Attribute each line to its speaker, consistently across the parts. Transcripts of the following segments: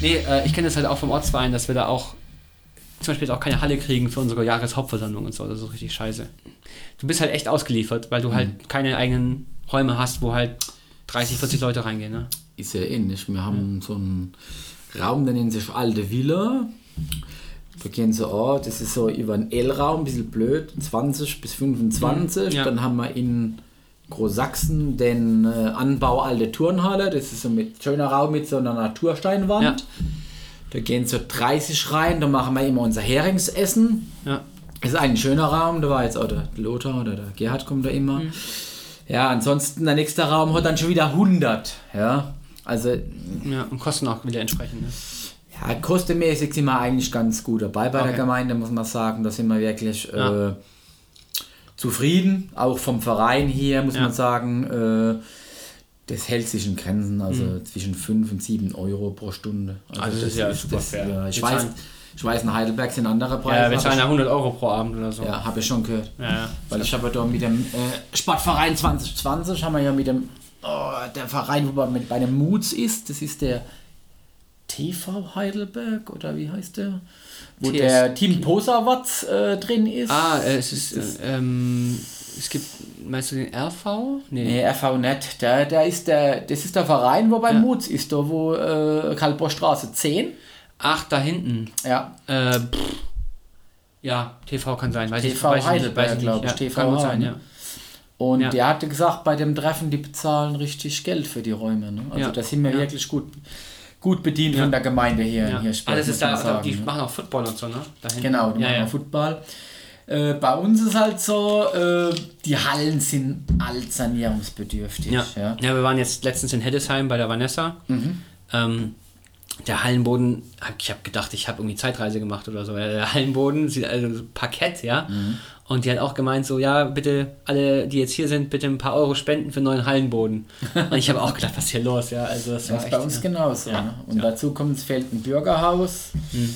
Speaker 1: Nee, äh, ich kenne das halt auch vom Ortsverein, dass wir da auch zum Beispiel auch keine Halle kriegen für unsere Jahreshauptversammlung und so. Das ist richtig scheiße. Du bist halt echt ausgeliefert, weil du halt
Speaker 2: Mhm.
Speaker 1: keine eigenen Räume hast, wo halt 30, 40 Leute reingehen. Ne?
Speaker 2: Ist ja ähnlich. Wir haben so einen Raum, der nennt sich Alte Villa. Da gehen sie auch, das ist so über einen L-Raum, ein bisschen blöd, 20 bis 25.
Speaker 1: Mhm, ja.
Speaker 2: Dann haben wir in Großsachsen den äh, Anbau Alte Turnhalle. Das ist so mit schöner Raum mit so einer Natursteinwand.
Speaker 1: Ja.
Speaker 2: Da gehen so 30 rein, da machen wir immer unser Heringsessen.
Speaker 1: Ja.
Speaker 2: Ist ein schöner Raum, da war jetzt auch der Lothar oder der Gerhard kommt da immer.
Speaker 1: Mhm.
Speaker 2: Ja, ansonsten der nächste Raum hat dann schon wieder 100. Ja, also
Speaker 1: ja, und kosten auch wieder entsprechend. Ne?
Speaker 2: ja, kostenmäßig sind wir eigentlich ganz gut dabei bei
Speaker 1: Okay.
Speaker 2: der Gemeinde, muss man sagen. Da sind wir wirklich
Speaker 1: Ja.
Speaker 2: äh, zufrieden. Auch vom Verein hier, muss
Speaker 1: Ja.
Speaker 2: man sagen. Äh, das hält sich in Grenzen, also
Speaker 1: Mhm.
Speaker 2: zwischen 5 und 7 Euro pro Stunde.
Speaker 1: Also das ist ja super fair.
Speaker 2: Ja, ich, weiß, ich weiß, in Heidelberg sind andere Preise.
Speaker 1: Ja, wir zahlen ja 100 Euro pro Abend oder so.
Speaker 2: ja, habe ich schon gehört.
Speaker 1: Ja, ja.
Speaker 2: Weil ich habe ja da mit dem äh, Sportverein 2020 haben wir ja mit dem oh, der Verein, wo man mit bei dem Moods ist, das ist der TV Heidelberg oder wie heißt der? Wo
Speaker 1: TS.
Speaker 2: der Team Posawatz äh, drin ist.
Speaker 1: Ah, äh, es ist, äh, ähm, es gibt, meinst du den RV?
Speaker 2: Nee, RV nicht. Der, der ist der, das ist der Verein, wo bei
Speaker 1: Ja.
Speaker 2: Moods ist, da wo äh, Kaltbohrstraße 10.
Speaker 1: Ach, da hinten.
Speaker 2: Ja,
Speaker 1: Äh, ja, TV kann sein. Weiß
Speaker 2: TV
Speaker 1: ich
Speaker 2: Heidelberg,
Speaker 1: weiß ich Ja,
Speaker 2: TV
Speaker 1: kann gut sein, ja.
Speaker 2: Und
Speaker 1: Ja.
Speaker 2: der hatte gesagt, bei dem Treffen, die bezahlen richtig Geld für die Räume. Ne? Also
Speaker 1: Ja.
Speaker 2: da sind wir wirklich gut, gut bedient
Speaker 1: Ja.
Speaker 2: von der Gemeinde hier.
Speaker 1: ja.
Speaker 2: hier
Speaker 1: das
Speaker 2: muss
Speaker 1: ist da,
Speaker 2: sagen,
Speaker 1: die
Speaker 2: ne?
Speaker 1: machen auch Football und so, ne? Da hinten.
Speaker 2: Genau, die
Speaker 1: ja,
Speaker 2: machen
Speaker 1: ja.
Speaker 2: Football. Äh, bei uns ist halt so, äh, die Hallen sind altsanierungsbedürftig.
Speaker 1: Ja.
Speaker 2: Ja.
Speaker 1: ja, wir waren jetzt letztens in Heddesheim bei der Vanessa.
Speaker 2: Mhm.
Speaker 1: Ähm, der Hallenboden, ich habe gedacht, ich habe irgendwie Zeitreise gemacht oder so. Der Hallenboden sieht also so Parkett, ja.
Speaker 2: Mhm.
Speaker 1: Und die hat auch gemeint, so, ja, bitte, alle, die jetzt hier sind, bitte ein paar Euro spenden für einen neuen Hallenboden. Und ich habe auch gedacht, was ist hier los, ja. Also das war
Speaker 2: Das ist
Speaker 1: echt,
Speaker 2: bei uns
Speaker 1: ja.
Speaker 2: genauso.
Speaker 1: Ja.
Speaker 2: Ne? Und
Speaker 1: Ja.
Speaker 2: dazu kommt, es fehlt ein Bürgerhaus.
Speaker 1: Mhm.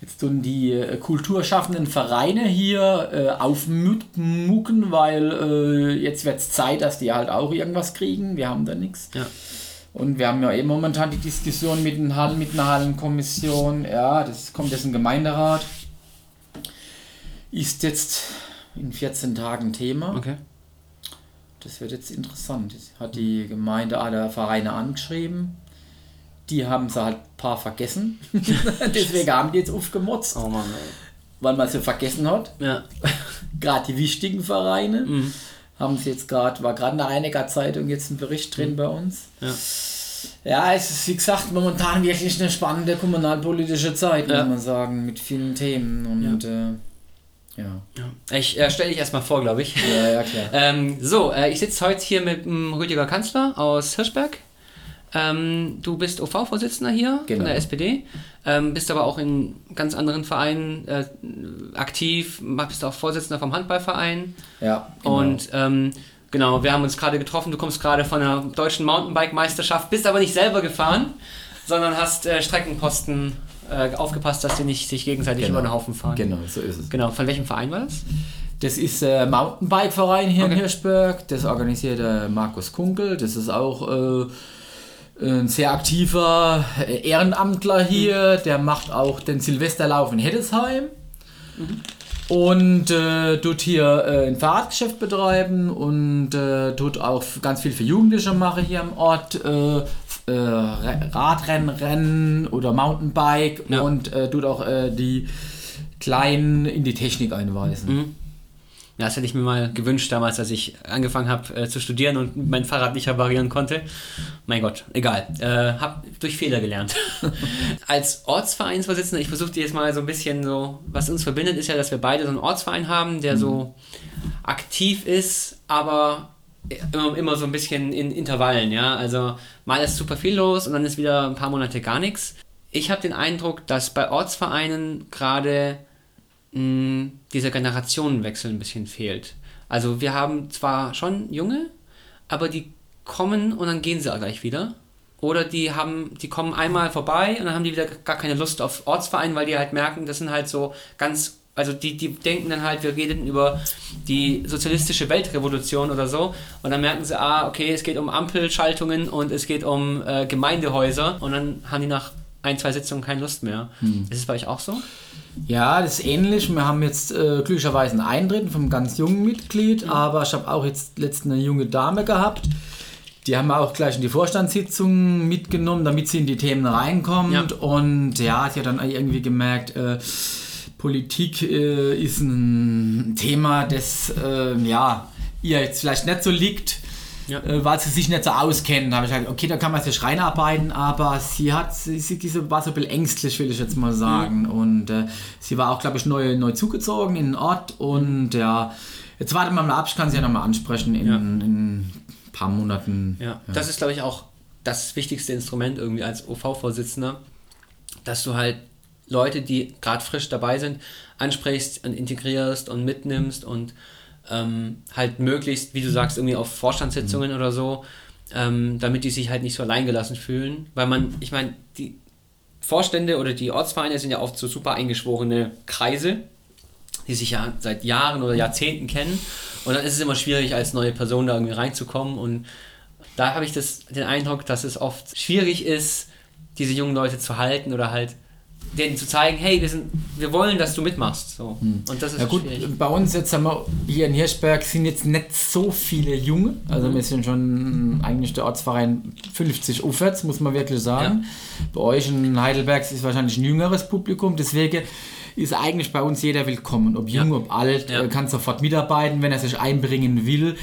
Speaker 2: Jetzt tun die äh, kulturschaffenden Vereine hier äh, aufmucken, weil äh, jetzt wird es Zeit, dass die halt auch irgendwas kriegen. Wir haben da nichts.
Speaker 1: Ja.
Speaker 2: Und wir haben ja eben momentan die Diskussion mit, den Hallen, mit einer Hallenkommission. Ja, das kommt jetzt ein Gemeinderat. Ist jetzt in 14 Tagen Thema.
Speaker 1: Okay.
Speaker 2: Das wird jetzt interessant. Jetzt hat die Gemeinde alle Vereine angeschrieben. Die haben sie halt ein paar vergessen. Deswegen haben die jetzt aufgemotzt,
Speaker 1: Oh Mann,
Speaker 2: weil man sie vergessen hat.
Speaker 1: Ja.
Speaker 2: Gerade die wichtigen Vereine
Speaker 1: Mhm.
Speaker 2: haben sie jetzt gerade, war gerade in der Einiger Zeitung jetzt ein Bericht drin bei uns.
Speaker 1: Ja.
Speaker 2: Ja, es ist wie gesagt momentan wirklich eine spannende kommunalpolitische Zeit,
Speaker 1: Ja.
Speaker 2: muss man sagen, mit vielen Themen. Und ja, äh, ja.
Speaker 1: Ja. Ich äh, stelle dich erstmal vor, glaube ich.
Speaker 2: ja, ja klar.
Speaker 1: Ähm, so, äh, ich sitze heute hier mit dem Rüdiger Kanzler aus Hirschberg. Ähm, du bist OV-Vorsitzender hier
Speaker 2: Genau.
Speaker 1: von der SPD, ähm, bist aber auch in ganz anderen Vereinen äh, aktiv, bist auch Vorsitzender vom Handballverein.
Speaker 2: Ja, genau.
Speaker 1: Und ähm, genau, wir haben uns gerade getroffen. Du kommst gerade von der deutschen Mountainbike-Meisterschaft, bist aber nicht selber gefahren, sondern hast äh, Streckenposten äh, aufgepasst, dass die nicht sich gegenseitig
Speaker 2: Genau.
Speaker 1: über den Haufen fahren.
Speaker 2: genau, so ist es.
Speaker 1: Genau, von welchem Verein war das?
Speaker 2: Das ist der Mountainbike-Verein hier in
Speaker 1: Okay.
Speaker 2: Hirschberg. Das organisiert der Markus Kunkel. Das ist auch äh, ein sehr aktiver äh, Ehrenamtler hier. Der macht auch den Silvesterlauf in Heddesheim. Und äh, tut hier äh, ein Fahrradgeschäft betreiben und äh, tut auch ganz viel für Jugendliche machen hier im Ort. Äh, Radrennen, Rennen oder Mountainbike
Speaker 1: Ja.
Speaker 2: und äh, tut auch äh, die Kleinen in die Technik einweisen.
Speaker 1: Mhm. Ja, das hätte ich mir mal gewünscht damals, als ich angefangen habe äh, zu studieren und mein Fahrrad nicht reparieren konnte. Mein Gott, egal. Äh, hab durch Fehler gelernt. Als Ortsvereinsvorsitzender, ich versuche dir jetzt mal so ein bisschen so, was uns verbindet, ist ja, dass wir beide so einen Ortsverein haben, der so aktiv ist, aber immer, so ein bisschen in Intervallen, ja. Also mal ist super viel los und dann ist wieder ein paar Monate gar nichts. Ich habe den Eindruck, dass bei Ortsvereinen gerade mh, dieser Generationenwechsel ein bisschen fehlt. Also wir haben zwar schon Junge, aber die kommen und dann gehen sie auch gleich wieder. Oder die haben, die kommen einmal vorbei und dann haben die wieder gar keine Lust auf Ortsverein, weil die halt merken, das sind halt so ganz, also die, die denken dann halt, wir reden über die sozialistische Weltrevolution oder so und dann merken sie, ah, okay, es geht um Ampelschaltungen und es geht um äh, Gemeindehäuser und dann haben die nach ein, zwei Sitzungen keine Lust mehr. Hm. Ist es bei euch auch so?
Speaker 2: Ja, das ist ähnlich. Wir haben jetzt äh, glücklicherweise einen Eintritt vom ganz jungen Mitglied, mhm. aber ich habe auch jetzt letztens eine junge Dame gehabt. Die haben wir auch gleich in die Vorstandssitzung mitgenommen, damit sie in die Themen reinkommt. Ja. Und ja, sie hat dann irgendwie gemerkt, äh, Politik äh, ist ein Thema, das äh, ja, ihr jetzt vielleicht nicht so liegt ja. äh, weil sie sich nicht so auskennen. Da habe ich gesagt, okay, da kann man sich reinarbeiten, aber sie hat, sie, sie war so ein bisschen ängstlich, will ich jetzt mal sagen. Mhm. Und äh, sie war auch, glaube ich, neu, neu zugezogen in den Ort und ja, jetzt warten wir mal ab, ich kann sie ja nochmal ansprechen in, ja. in, ein paar Monaten.
Speaker 1: Ja, ja. das ist, glaube ich, auch das wichtigste Instrument irgendwie als OV-Vorsitzender, dass du halt Leute, die gerade frisch dabei sind, ansprichst und integrierst und mitnimmst und ähm, halt möglichst, wie du sagst, irgendwie auf Vorstandssitzungen mhm. oder so, ähm, damit die sich halt nicht so alleingelassen fühlen. Weil man, ich meine, die Vorstände oder die Ortsvereine sind ja oft so super eingeschworene Kreise, die sich ja seit Jahren oder Jahrzehnten kennen. Und dann ist es immer schwierig, als neue Person da irgendwie reinzukommen. Und da habe ich das, den Eindruck, dass es oft schwierig ist, diese jungen Leute zu halten oder halt denen zu zeigen, hey, wir, sind, wir wollen, dass du mitmachst. So. Hm. Und das ist
Speaker 2: ja, gut, schwierig. Bei uns jetzt haben wir hier in Hirschberg sind jetzt nicht so viele Junge. Also mhm. wir sind schon eigentlich der Ortsverein 50 aufwärts, muss man wirklich sagen. Ja. Bei euch in Heidelberg ist wahrscheinlich ein jüngeres Publikum, deswegen ist eigentlich bei uns jeder willkommen. Ob jung, ja. ob alt, ja. kann sofort mitarbeiten, wenn er sich einbringen will.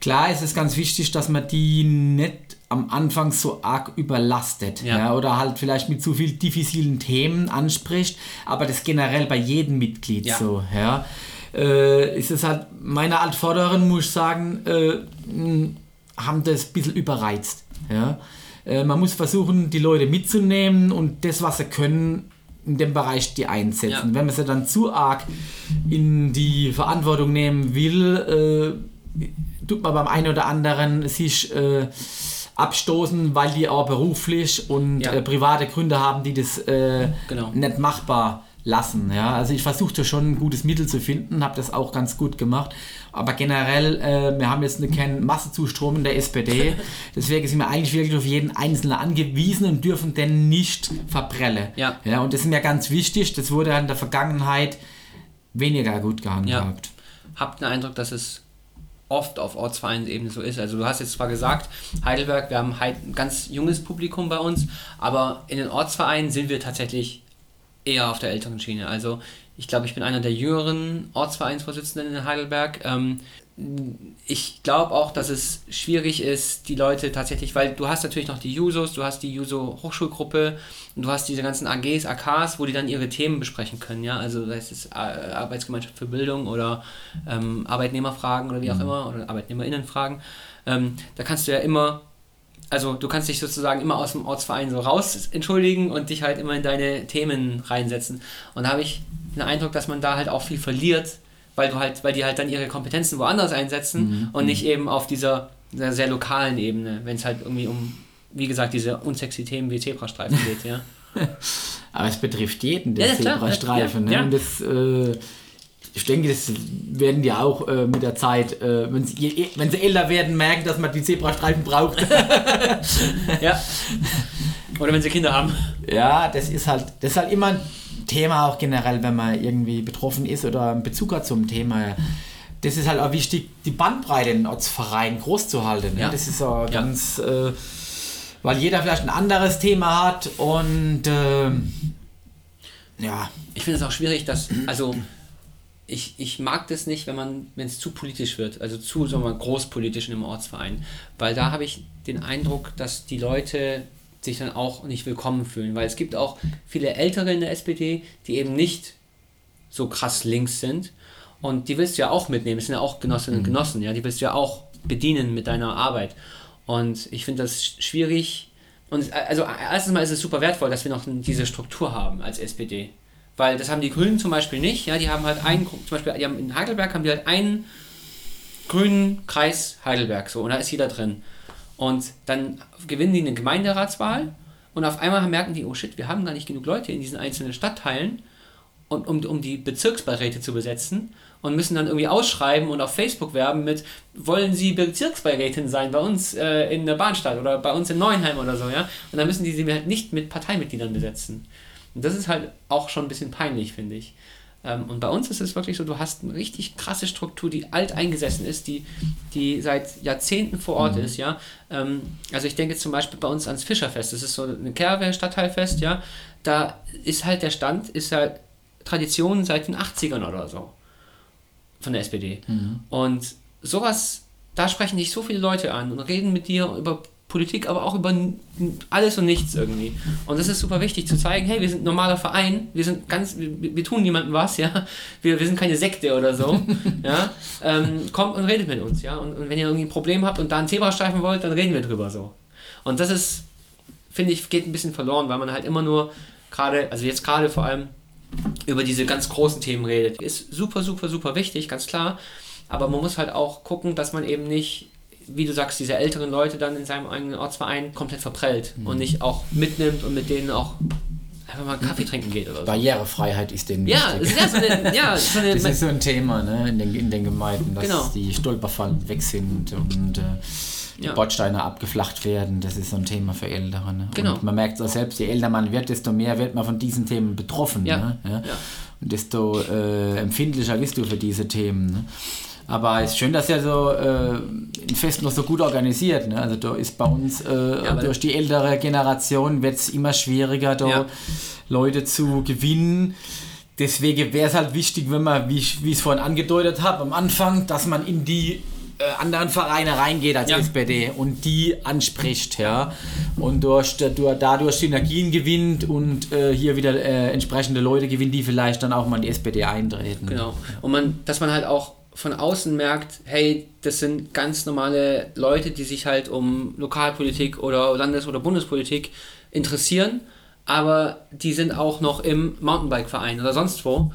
Speaker 2: Klar ist es ganz wichtig, dass man die nicht am Anfang so arg überlastet ja. ja. oder halt vielleicht mit zu viel diffizilen Themen anspricht, aber das generell bei jedem Mitglied ja. so. Ja. Äh, ist es halt, meine Altvorderen, muss ich sagen, äh, haben das ein bisschen überreizt. Ja. Äh, man muss versuchen, die Leute mitzunehmen und das, was sie können, in dem Bereich die einsetzen. Ja. Wenn man sie dann zu arg in die Verantwortung nehmen will, äh, tut man beim einen oder anderen sich äh, abstoßen, weil die auch beruflich und ja. äh, private Gründe haben, die das äh, genau. nicht machbar lassen. Ja? Also ich versuchte schon ein gutes Mittel zu finden, habe das auch ganz gut gemacht. Aber generell, äh, wir haben jetzt keine Massezustrom in der SPD. Deswegen sind wir eigentlich wirklich auf jeden Einzelnen angewiesen und dürfen den nicht verprellen. Ja. Ja, und das ist mir ganz wichtig. Das wurde in der Vergangenheit weniger gut gehandhabt.
Speaker 1: Ja. Habt den Eindruck, dass es oft auf Ortsvereinsebene so ist. Also du hast jetzt zwar gesagt, Heidelberg, wir haben ein ganz junges Publikum bei uns, aber in den Ortsvereinen sind wir tatsächlich eher auf der älteren Schiene. Also ich glaube, ich bin einer der jüngeren Ortsvereinsvorsitzenden in Heidelberg. Ähm, ich glaube auch, dass es schwierig ist, die Leute tatsächlich, weil du hast natürlich noch die Jusos, du hast die Juso Hochschulgruppe und du hast diese ganzen AGs, AKs, wo die dann ihre Themen besprechen können, ja, also das ist äh, Arbeitsgemeinschaft für Bildung oder ähm, Arbeitnehmerfragen oder wie auch mhm. immer oder Arbeitnehmerinnenfragen. Ähm, da kannst du ja immer, also du kannst dich sozusagen immer aus dem Ortsverein so raus entschuldigen und dich halt immer in deine Themen reinsetzen. Und da habe ich den Eindruck, dass man da halt auch viel verliert, weil du halt, weil die halt dann ihre Kompetenzen woanders einsetzen mhm. und nicht eben auf dieser, dieser sehr lokalen Ebene, wenn es halt irgendwie um, wie gesagt, diese unsexy Themen wie Zebrastreifen geht, ja.
Speaker 2: Aber es betrifft jeden, der ja, Zebrastreifen. Ja, ne? das, äh, ich denke, das werden die auch äh, mit der Zeit, äh, wenn sie älter werden, merken, dass man die Zebrastreifen braucht.
Speaker 1: ja. Oder wenn sie Kinder haben.
Speaker 2: Ja, das ist halt, das ist halt immer Thema auch generell, wenn man irgendwie betroffen ist oder einen Bezug hat zum Thema. Das ist halt auch wichtig, die Bandbreite in Ortsverein groß zu halten. Ne? Ja. Das ist auch ja. ganz, äh, weil jeder vielleicht ein anderes Thema hat und äh, ja.
Speaker 1: Ich finde es auch schwierig, dass, also ich, ich mag das nicht, wenn man, wenn es zu politisch wird, also zu, sagen wir mal, großpolitisch in einem Ortsverein, weil da habe ich den Eindruck, dass die Leute sich dann auch nicht willkommen fühlen, weil es gibt auch viele Ältere in der SPD, die eben nicht so krass links sind. Und die willst du ja auch mitnehmen, das sind ja auch Genossinnen und mhm. Genossen, ja, die willst du ja auch bedienen mit deiner Arbeit. Und ich finde das schwierig. Und also erstens mal ist es super wertvoll, dass wir noch diese Struktur haben als SPD, weil das haben die Grünen zum Beispiel nicht, ja, die haben halt einen, zum Beispiel die haben in Heidelberg haben die halt einen grünen Kreis Heidelberg so. Und da ist jeder drin und dann gewinnen die eine Gemeinderatswahl und auf einmal merken die, oh shit, wir haben gar nicht genug Leute in diesen einzelnen Stadtteilen. und, um, um die Bezirksbeiräte zu besetzen und müssen dann irgendwie ausschreiben und auf Facebook werben mit, wollen Sie Bezirksbeirätin sein bei uns äh, in der Bahnstadt oder bei uns in Neuenheim oder so, ja? Und dann müssen die sie halt nicht mit Parteimitgliedern besetzen. Und das ist halt auch schon ein bisschen peinlich, finde ich. Ähm, und bei uns ist es wirklich so, du hast eine richtig krasse Struktur, die alt eingesessen ist, die, die seit Jahrzehnten vor Ort mhm. ist, ja. Ähm, also ich denke zum Beispiel bei uns ans Fischerfest, das ist so ein Kehrwehr-Stadtteilfest, ja. Da ist halt der Stand, ist halt Tradition seit den 80ern oder so von der SPD. Mhm. Und sowas, da sprechen dich so viele Leute an und reden mit dir über Politik, aber auch über alles und nichts irgendwie. Und das ist super wichtig zu zeigen, hey, wir sind ein normaler Verein, wir sind ganz, wir, wir tun niemandem was, ja. Wir, wir sind keine Sekte oder so. ja. Ähm, kommt und redet mit uns, ja. Und, und wenn ihr irgendwie ein Problem habt und da einen Zebrastreifen wollt, dann reden wir drüber so. Und das ist, finde ich, geht ein bisschen verloren, weil man halt immer nur gerade, also jetzt gerade vor allem über diese ganz großen Themen redet. Ist super, super, super wichtig, ganz klar. Aber man muss halt auch gucken, dass man eben nicht, wie du sagst, diese älteren Leute dann in seinem eigenen Ortsverein komplett verprellt mhm. und nicht auch mitnimmt und mit denen auch einfach mal Kaffee trinken geht oder so.
Speaker 2: Barrierefreiheit ist denen
Speaker 1: ja, wichtig. Ja, so eine, ja
Speaker 2: so eine, das ist so ein Thema ne, in, den, in den Gemeinden, dass genau. die Stolperfallen weg sind und äh, die ja. Bordsteine abgeflacht werden. Das ist so ein Thema für Ältere. Ne? Genau. Und man merkt auch selbst, je älter man wird, desto mehr wird man von diesen Themen betroffen. Ja. Ne? Ja? Und desto äh, empfindlicher bist du für diese Themen. Ne? Aber es ist schön, dass er so äh, ein Fest noch so gut organisiert. Ne? Also da ist bei uns äh, ja, durch die ältere Generation wird es immer schwieriger, da ja. Leute zu gewinnen. Deswegen wäre es halt wichtig, wenn man, wie ich es vorhin angedeutet habe, am Anfang, dass man in die äh, anderen Vereine reingeht als ja. SPD und die anspricht, ja, und durch, durch, dadurch Synergien gewinnt und äh, hier wieder äh, entsprechende Leute gewinnt, die vielleicht dann auch mal in die SPD eintreten.
Speaker 1: Genau. Und man, dass man halt auch von außen merkt, hey, das sind ganz normale Leute, die sich halt um Lokalpolitik oder Landes- oder Bundespolitik interessieren, aber die sind auch noch im Mountainbike-Verein oder sonst wo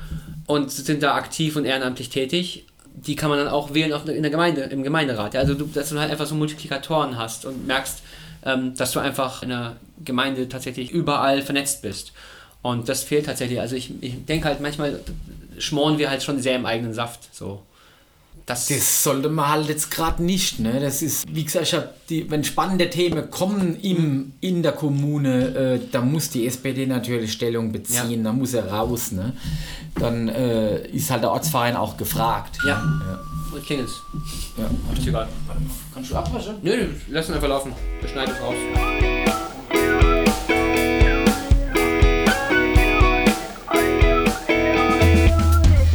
Speaker 1: und sind da aktiv und ehrenamtlich tätig die kann man dann auch wählen auch in der Gemeinde, im Gemeinderat. Also du, dass du halt einfach so Multiplikatoren hast und merkst, ähm, dass du einfach in der Gemeinde tatsächlich überall vernetzt bist. Und das fehlt tatsächlich. Also ich, ich denke halt manchmal schmoren wir halt schon sehr im eigenen Saft. So.
Speaker 2: Das, das sollte man halt jetzt gerade nicht. Ne? Das ist, wie gesagt, ich die, wenn spannende Themen kommen im, in der Kommune, äh, da muss die SPD natürlich Stellung beziehen, ja. da muss er raus. Ne? Dann äh, ist halt der Ortsverein auch gefragt.
Speaker 1: Ja. ja. Und klingelt's. Ja. Ist egal. Kannst du abwaschen? Nö, nö, lass ihn einfach laufen. Wir schneiden es raus.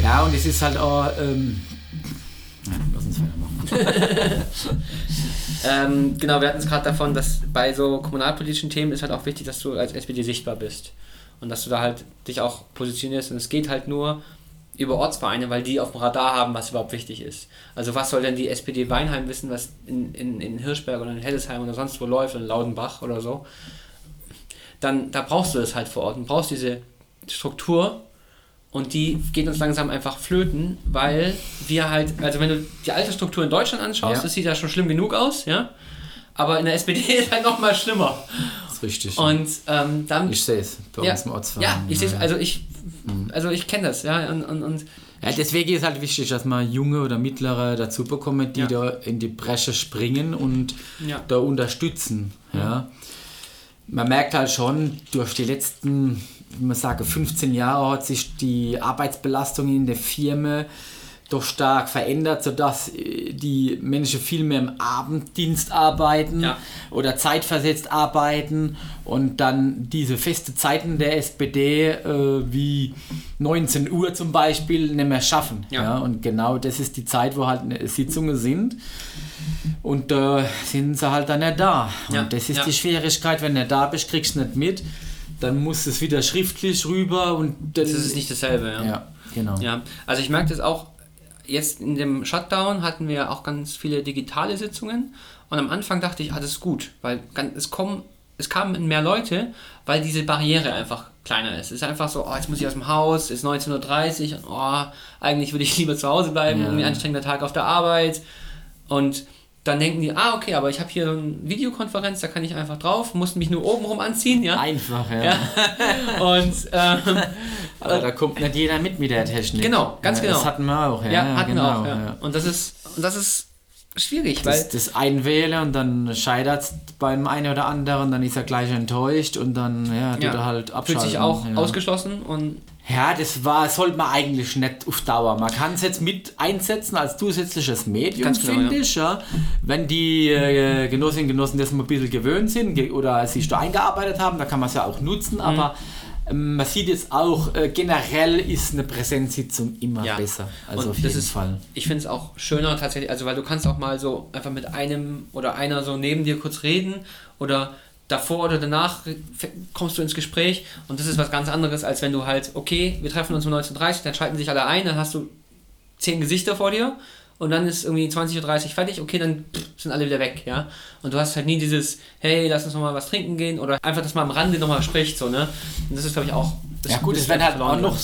Speaker 2: Ja, und es ist halt auch. Ähm.
Speaker 1: ähm, genau, wir hatten es gerade davon, dass bei so kommunalpolitischen Themen ist halt auch wichtig, dass du als SPD sichtbar bist. Und dass du da halt dich auch positionierst. Und es geht halt nur über Ortsvereine, weil die auf dem Radar haben, was überhaupt wichtig ist. Also was soll denn die SPD Weinheim wissen, was in, in, in Hirschberg oder in Hellesheim oder sonst wo läuft, in Laudenbach oder so. Dann, da brauchst du das halt vor Ort und brauchst diese Struktur und die geht uns langsam einfach flöten, weil wir halt, also wenn du die alte Struktur in Deutschland anschaust, ja. das sieht ja schon schlimm genug aus, ja. Aber in der SPD ist halt noch mal schlimmer.
Speaker 2: Das ist richtig.
Speaker 1: Und ähm, dann.
Speaker 2: Ich sehe es bei
Speaker 1: ja,
Speaker 2: uns im
Speaker 1: Ortsverein. Ja, ich sehe es, also ich, mhm. also ich kenne das, ja. Und, und, und
Speaker 2: ja, deswegen ist halt wichtig, dass man junge oder mittlere dazu bekommen, die ja. da in die Bresche springen und ja. da unterstützen. Ja. Man merkt halt schon durch die letzten man sage, 15 Jahre hat sich die Arbeitsbelastung in der Firma doch stark verändert, sodass äh, die Menschen viel mehr im Abenddienst arbeiten ja. oder zeitversetzt arbeiten und dann diese feste Zeiten der SPD äh, wie 19 Uhr zum Beispiel nicht mehr schaffen. Ja. ja. Und genau das ist die Zeit, wo halt Sitzungen sind. Und da äh, sind sie halt dann nicht da. Und ja. das ist die Schwierigkeit, wenn du da bist, kriegst du nicht mit dann muss es wieder schriftlich rüber und dann.
Speaker 1: Das ist nicht dasselbe, ja.
Speaker 2: Ja, genau.
Speaker 1: Ja, also ich merke das auch, jetzt in dem Shutdown hatten wir auch ganz viele digitale Sitzungen und am Anfang dachte ich, ah, das ist gut, weil es kommen, es kamen mehr Leute, weil diese Barriere einfach kleiner ist. Es ist einfach so, oh, jetzt muss ich aus dem Haus, ist 19.30 Uhr, oh, eigentlich würde ich lieber zu Hause bleiben, ja. irgendwie anstrengender Tag auf der Arbeit und dann denken die, ah, okay, aber ich habe hier eine Videokonferenz, da kann ich einfach drauf, muss mich nur oben rum anziehen, ja.
Speaker 2: Einfach, ja.
Speaker 1: ja. Und ähm,
Speaker 2: aber da kommt nicht jeder mit mit der Technik.
Speaker 1: Genau, ganz
Speaker 2: ja,
Speaker 1: genau.
Speaker 2: Das hatten wir auch, ja.
Speaker 1: ja, hatten
Speaker 2: genau,
Speaker 1: wir auch, ja. Und das ist, und das ist schwierig, weil.
Speaker 2: Das, das Einwählen und dann scheitert es beim einen oder anderen, dann ist er gleich enttäuscht und dann, ja, tut er halt abschalten.
Speaker 1: Fühlt sich auch ausgeschlossen und
Speaker 2: ja, das war, sollte man eigentlich nicht auf Dauer. Man kann es jetzt mit einsetzen als zusätzliches Medium,
Speaker 1: Ganz genau,
Speaker 2: finde ich. Ja. Wenn die äh, Genossinnen und Genossen das mal ein bisschen gewöhnt sind oder sich da eingearbeitet haben, dann kann man es ja auch
Speaker 1: Mhm.
Speaker 2: nutzen. Aber ähm, man sieht jetzt auch, äh, generell ist eine Präsenzsitzung immer
Speaker 1: Ja.
Speaker 2: besser. Also
Speaker 1: Und
Speaker 2: auf
Speaker 1: das
Speaker 2: jeden
Speaker 1: ist,
Speaker 2: Fall.
Speaker 1: Ich finde es auch schöner tatsächlich, also weil du kannst auch mal so einfach mit einem oder einer so neben dir kurz reden oder davor oder danach kommst du ins Gespräch und das ist was ganz anderes, als wenn du halt, okay, wir treffen uns um 19.30 Uhr, dann schalten sich alle ein, dann hast du zehn Gesichter vor dir und dann ist irgendwie 20.30 Uhr fertig, okay, dann sind alle wieder weg, ja. Und du hast halt nie dieses, hey, lass uns nochmal was trinken gehen oder einfach, dass man am Rande nochmal spricht, so, ne. Und das ist, glaube ich, auch... Das
Speaker 2: Ja gut, es werden halt auch noch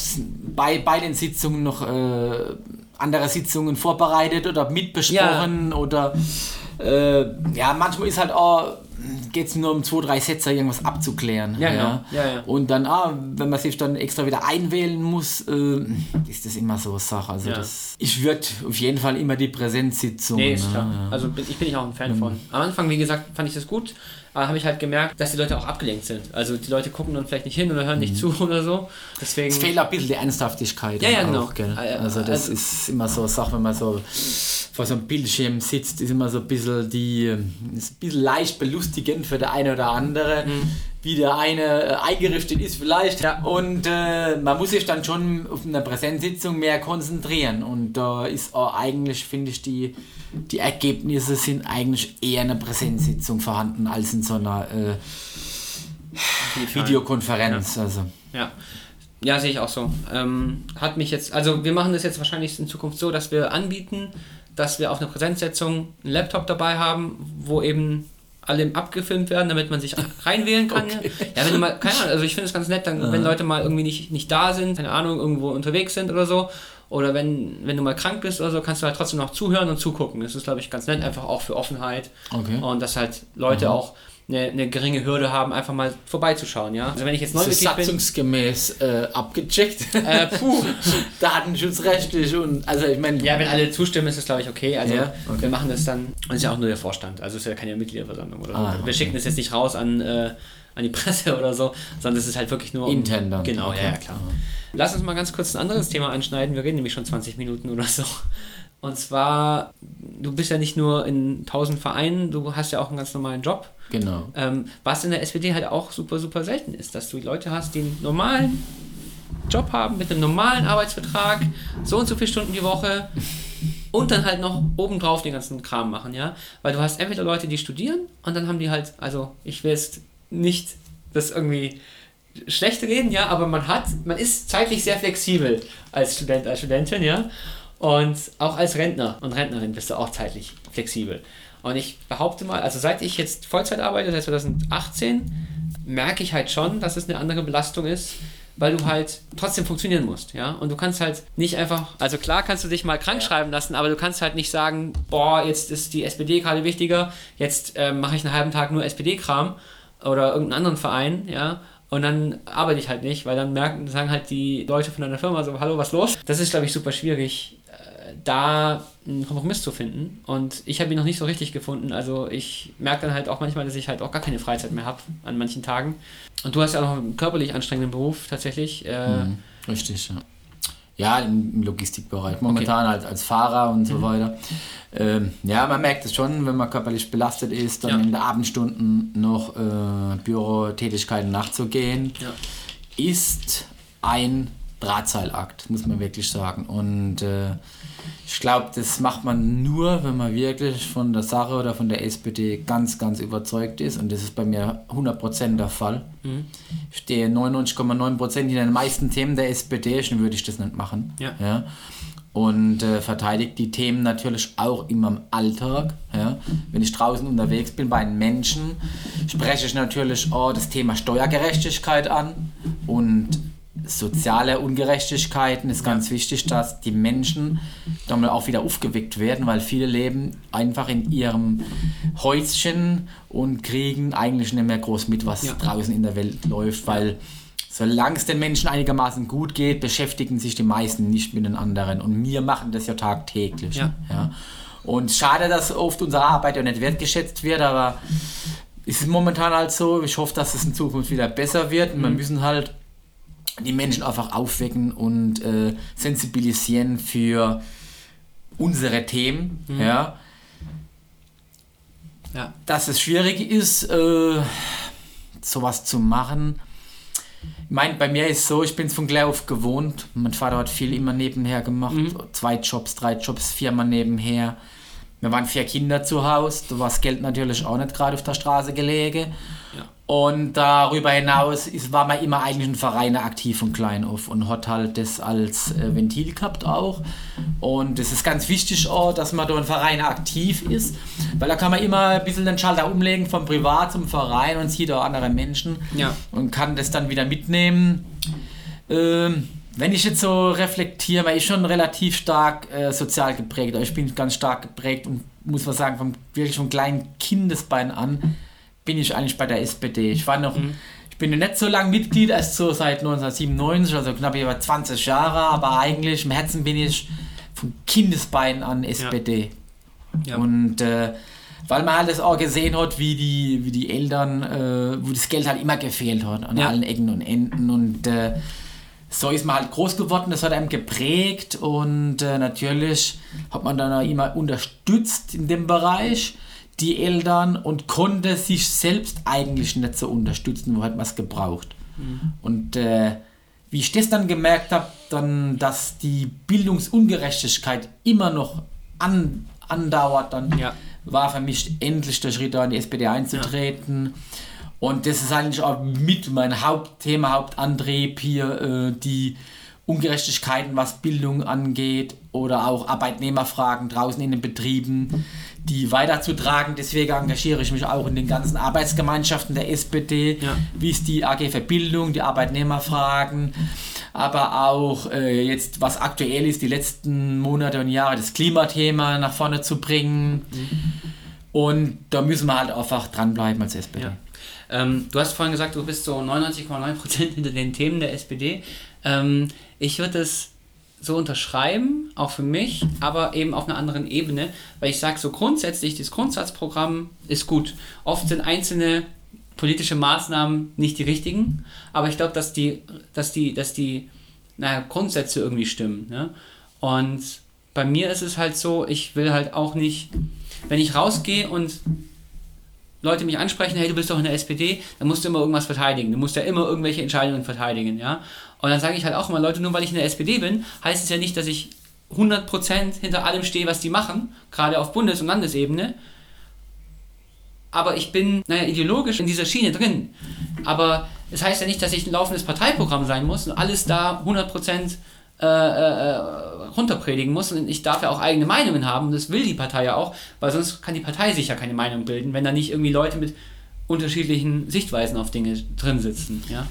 Speaker 2: bei, bei den Sitzungen noch äh, andere Sitzungen vorbereitet oder mitbesprochen oder äh, ja, manchmal ist halt auch, geht es nur um zwei, drei Sätze irgendwas abzuklären.
Speaker 1: Ja, genau. Ja, ja.
Speaker 2: Und dann, ah, wenn man sich dann extra wieder einwählen muss, äh, ist das immer so eine Sache. Also
Speaker 1: Ja.
Speaker 2: das, ich würde auf jeden Fall immer die Präsenzsitzung.
Speaker 1: Nee, ist
Speaker 2: ne,
Speaker 1: klar.
Speaker 2: ja.
Speaker 1: Also bin, ich bin ich auch ein Fan von. Am Anfang, wie gesagt, fand ich das gut, aber habe ich halt gemerkt, dass die Leute auch abgelenkt sind. Also die Leute gucken dann vielleicht nicht hin oder hören nicht zu oder so. Deswegen.
Speaker 2: Es fehlt auch ein bisschen die Ernsthaftigkeit.
Speaker 1: Ja, ja,
Speaker 2: auch,
Speaker 1: genau. Äh,
Speaker 2: Also das
Speaker 1: also-
Speaker 2: ist immer so eine Sache, wenn man so vor so einem Bildschirm sitzt, ist immer so ein bisschen die, ist ein bisschen leicht belustigend für der eine oder andere, wie der eine äh, eingerichtet ist vielleicht.
Speaker 1: Mhm. Ja.
Speaker 2: Und äh, man muss sich dann schon auf eine Präsenzsitzung mehr konzentrieren. Und da ist auch eigentlich, finde ich, die, die Ergebnisse sind eigentlich eher in einer Präsenzsitzung vorhanden als in so einer äh, Videokonferenz. Also.
Speaker 1: Ja. Ja, sehe ich auch so. Ähm, hat mich jetzt, also wir machen das jetzt wahrscheinlich in Zukunft so, dass wir anbieten, dass wir auf einer Präsenzsetzung einen Laptop dabei haben, wo eben alle abgefilmt werden, damit man sich reinwählen kann. Ja, wenn du mal, keine Ahnung, also ich finde es ganz nett, dann, wenn Leute mal irgendwie nicht, nicht da sind, keine Ahnung, irgendwo unterwegs sind oder so, oder wenn, wenn du mal krank bist oder so, kannst du halt trotzdem noch zuhören und zugucken. Das ist, glaube ich, ganz nett, einfach auch für Offenheit.
Speaker 2: Okay.
Speaker 1: Und dass halt Leute auch eine, eine geringe Hürde haben, einfach mal vorbeizuschauen, ja. Also wenn ich jetzt Neumitglied bin,
Speaker 2: satzungsgemäß äh, abgecheckt.
Speaker 1: äh, puh,
Speaker 2: Datenschutzrechtlich und also ich meine.
Speaker 1: Ja, wenn alle zustimmen, ist das glaube ich okay. Also
Speaker 2: Ja, okay.
Speaker 1: wir machen das dann, und es ist ja auch nur der Vorstand, also es ist ja keine Mitgliederversammlung oder.
Speaker 2: Ah,
Speaker 1: Wir
Speaker 2: okay.
Speaker 1: schicken das jetzt nicht raus an, äh, an die Presse oder so, sondern es ist halt wirklich nur um-
Speaker 2: Intern dann.
Speaker 1: Genau,
Speaker 2: Okay.
Speaker 1: ja, ja, klar. Lass uns mal ganz kurz ein anderes Thema anschneiden. Wir reden nämlich schon 20 Minuten oder so. Und zwar, du bist ja nicht nur in 1000 Vereinen, du hast ja auch einen ganz normalen Job.
Speaker 2: Genau.
Speaker 1: Ähm, was in der SPD halt auch super, super selten ist, dass du Leute hast, die einen normalen Job haben, mit einem normalen Arbeitsvertrag, so und so viele Stunden die Woche und dann halt noch obendrauf den ganzen Kram machen, ja. Weil du hast entweder Leute, die studieren und dann haben die halt, also ich will jetzt nicht das irgendwie schlecht reden, ja, aber man hat, man ist zeitlich sehr flexibel als Student, als Studentin, ja. Und auch als Rentner und Rentnerin bist du auch zeitlich flexibel. Und ich behaupte mal, also seit ich jetzt Vollzeit arbeite, seit 2018, merke ich halt schon, dass es eine andere Belastung ist, weil du halt trotzdem funktionieren musst, ja. Und du kannst halt nicht einfach, also klar kannst du dich mal krank schreiben lassen, aber du kannst halt nicht sagen, boah, jetzt ist die SPD gerade wichtiger, jetzt ähm, mache ich einen halben Tag nur SPD-Kram oder irgendeinen anderen Verein, ja. Und dann arbeite ich halt nicht, weil dann merken, sagen halt die Leute von deiner Firma so, hallo, was los? Das ist, glaube ich, super schwierig, äh, da einen Kompromiss zu finden. Und ich habe ihn noch nicht so richtig gefunden. Also ich merke dann halt auch manchmal, dass ich halt auch gar keine Freizeit mehr habe an manchen Tagen. Und du hast ja auch noch einen körperlich anstrengenden Beruf tatsächlich. Äh,
Speaker 2: Mhm. Richtig, ja. Ja, im Logistikbereich. Momentan halt als Fahrer und
Speaker 1: Mhm.
Speaker 2: so weiter. Ähm, ja, man merkt es schon, wenn man körperlich belastet ist, dann
Speaker 1: Ja.
Speaker 2: in den Abendstunden noch äh, Bürotätigkeiten nachzugehen,
Speaker 1: Ja.
Speaker 2: ist ein Drahtseilakt, muss man wirklich sagen. Und äh, ich glaube, das macht man nur, wenn man wirklich von der Sache oder von der SPD ganz, ganz überzeugt ist. Und das ist bei mir 100% der Fall.
Speaker 1: Mhm.
Speaker 2: Ich stehe 99,9% in den meisten Themen der SPD, schon würde ich das nicht machen.
Speaker 1: Ja.
Speaker 2: Ja. Und äh, verteidigt die Themen natürlich auch immer im Alltag. Ja. Wenn ich draußen unterwegs bin bei den Menschen, spreche ich natürlich auch das Thema Steuergerechtigkeit an und soziale Ungerechtigkeiten ist ganz wichtig, dass die Menschen dann mal auch wieder aufgeweckt werden, weil viele leben einfach in ihrem Häuschen und kriegen eigentlich nicht mehr groß mit, was
Speaker 1: Ja.
Speaker 2: draußen in der Welt läuft, weil solange es den Menschen einigermaßen gut geht, beschäftigen sich die meisten nicht mit den anderen und wir machen das ja tagtäglich.
Speaker 1: Ja.
Speaker 2: Ja. Und schade, dass oft unsere Arbeit ja nicht wertgeschätzt wird, aber es ist momentan halt so. Ich hoffe, dass es in Zukunft wieder besser wird. Und wir müssen halt die Menschen einfach aufwecken und äh, sensibilisieren für unsere Themen. Ja.
Speaker 1: Ja.
Speaker 2: Dass es schwierig ist, äh, sowas zu machen. Ich meine, bei mir ist so, ich bin es von klein auf gewohnt. Mein Vater hat viel immer nebenher gemacht. Zwei Jobs, drei Jobs, viermal nebenher. Wir waren vier Kinder zu Hause. Da war das Geld natürlich auch nicht gerade auf der Straße gelegen.
Speaker 1: Ja.
Speaker 2: Und darüber hinaus ist, war man immer eigentlich ein Verein aktiv von klein auf und hat halt das als äh, Ventil gehabt auch. Und es ist ganz wichtig auch, dass man da ein Verein aktiv ist, weil da kann man immer ein bisschen den Schalter umlegen vom Privat zum Verein und sieht auch andere Menschen
Speaker 1: Ja.
Speaker 2: und kann das dann wieder mitnehmen. Ähm, wenn ich jetzt so reflektiere, man ist schon relativ stark äh, sozial geprägt. Ich bin ganz stark geprägt und muss man sagen, vom, wirklich von kleinen Kindesbein an bin ich eigentlich bei der SPD. Ich war noch, ich bin nicht so lange Mitglied, erst so seit 1997, also knapp über 20 Jahre, aber eigentlich im Herzen bin ich von Kindesbein an SPD.
Speaker 1: Ja.
Speaker 2: Und äh, weil man halt das auch gesehen hat, wie die, wie die Eltern, äh, wo das Geld halt immer gefehlt hat, an
Speaker 1: Ja.
Speaker 2: allen Ecken und Enden. Und äh, so ist man halt groß geworden, das hat einem geprägt und äh, natürlich hat man dann auch immer unterstützt in dem Bereich die Eltern und konnte sich selbst eigentlich nicht so unterstützen, wo hat man es gebraucht. Und äh, wie ich das dann gemerkt habe, dann, dass die Bildungsungerechtigkeit immer noch an, andauert, dann
Speaker 1: Ja.
Speaker 2: war für mich endlich der Schritt, da in die SPD einzutreten. Und das ist eigentlich auch mit mein Hauptthema, Hauptantrieb hier, äh, die Ungerechtigkeiten, was Bildung angeht oder auch Arbeitnehmerfragen draußen in den Betrieben, die weiterzutragen. Deswegen engagiere ich mich auch in den ganzen Arbeitsgemeinschaften der SPD,
Speaker 1: Ja.
Speaker 2: wie es die AG für Bildung, die Arbeitnehmerfragen, aber auch äh, jetzt, was aktuell ist, die letzten Monate und Jahre, das Klimathema nach vorne zu bringen. Und da müssen wir halt einfach dranbleiben als SPD.
Speaker 1: Ja. Ähm, du hast vorhin gesagt, du bist so 99,9% hinter den Themen der SPD. Ähm, ich würde es so unterschreiben, auch für mich, aber eben auf einer anderen Ebene, weil ich sage, so grundsätzlich, das Grundsatzprogramm ist gut. Oft sind einzelne politische Maßnahmen nicht die richtigen, aber ich glaube, dass die, dass die, dass die naja, Grundsätze irgendwie stimmen. Ne? Und bei mir ist es halt so, ich will halt auch nicht, wenn ich rausgehe und Leute mich ansprechen, hey, du bist doch in der SPD, dann musst du immer irgendwas verteidigen. Du musst ja immer irgendwelche Entscheidungen verteidigen, ja. Und dann sage ich halt auch immer, Leute, nur weil ich in der SPD bin, heißt es ja nicht, dass ich 100% hinter allem stehe, was die machen, gerade auf Bundes- und Landesebene. Aber ich bin, naja, ideologisch in dieser Schiene drin. Aber es das heißt ja nicht, dass ich ein laufendes Parteiprogramm sein muss und alles da 100% äh, äh, runterpredigen muss. Und ich darf ja auch eigene Meinungen haben. Und das will die Partei ja auch, weil sonst kann die Partei sich ja keine Meinung bilden, wenn da nicht irgendwie Leute mit unterschiedlichen Sichtweisen auf Dinge drin sitzen. Ja?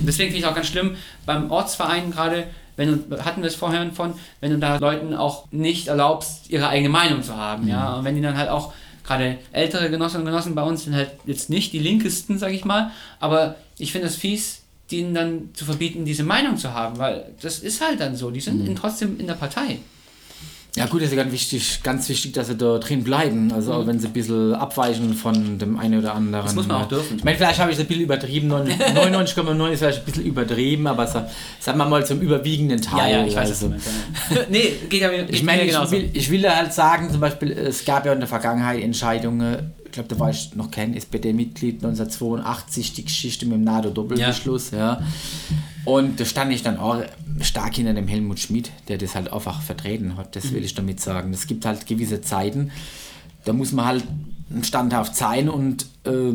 Speaker 1: Deswegen finde ich auch ganz schlimm, beim Ortsverein gerade, wenn du, hatten wir es vorher von, wenn du da Leuten auch nicht erlaubst, ihre eigene Meinung zu haben. Ja? Und wenn die dann halt auch gerade ältere Genossinnen und Genossen bei uns sind halt jetzt nicht die linkesten, sag ich mal, aber ich finde es fies, denen dann zu verbieten, diese Meinung zu haben, weil das ist halt dann so, die sind in, trotzdem in der Partei.
Speaker 2: Ja gut, das ist ganz wichtig, ganz wichtig, dass sie da drin bleiben. Also auch wenn sie ein bisschen abweichen von dem einen oder anderen.
Speaker 1: Mhm. Das muss man auch dürfen.
Speaker 2: Ich meine, vielleicht habe ich es ein bisschen übertrieben. 99,9 ist vielleicht ein bisschen übertrieben, aber sa- sagen wir mal zum überwiegenden Teil. also.
Speaker 1: was du meinst. ja. nee, geht ja
Speaker 2: Ich meine, ich will, ich will halt sagen, zum Beispiel, es gab ja in der Vergangenheit Entscheidungen, ich glaube, da war ich noch kein SPD-Mitglied, 1982, die Geschichte mit dem NATO-Doppelbeschluss, ja. Und da stand ich dann auch stark hinter dem Helmut Schmidt, der das halt einfach vertreten hat, das will ich damit sagen. Es gibt halt gewisse Zeiten, da muss man halt standhaft sein und äh,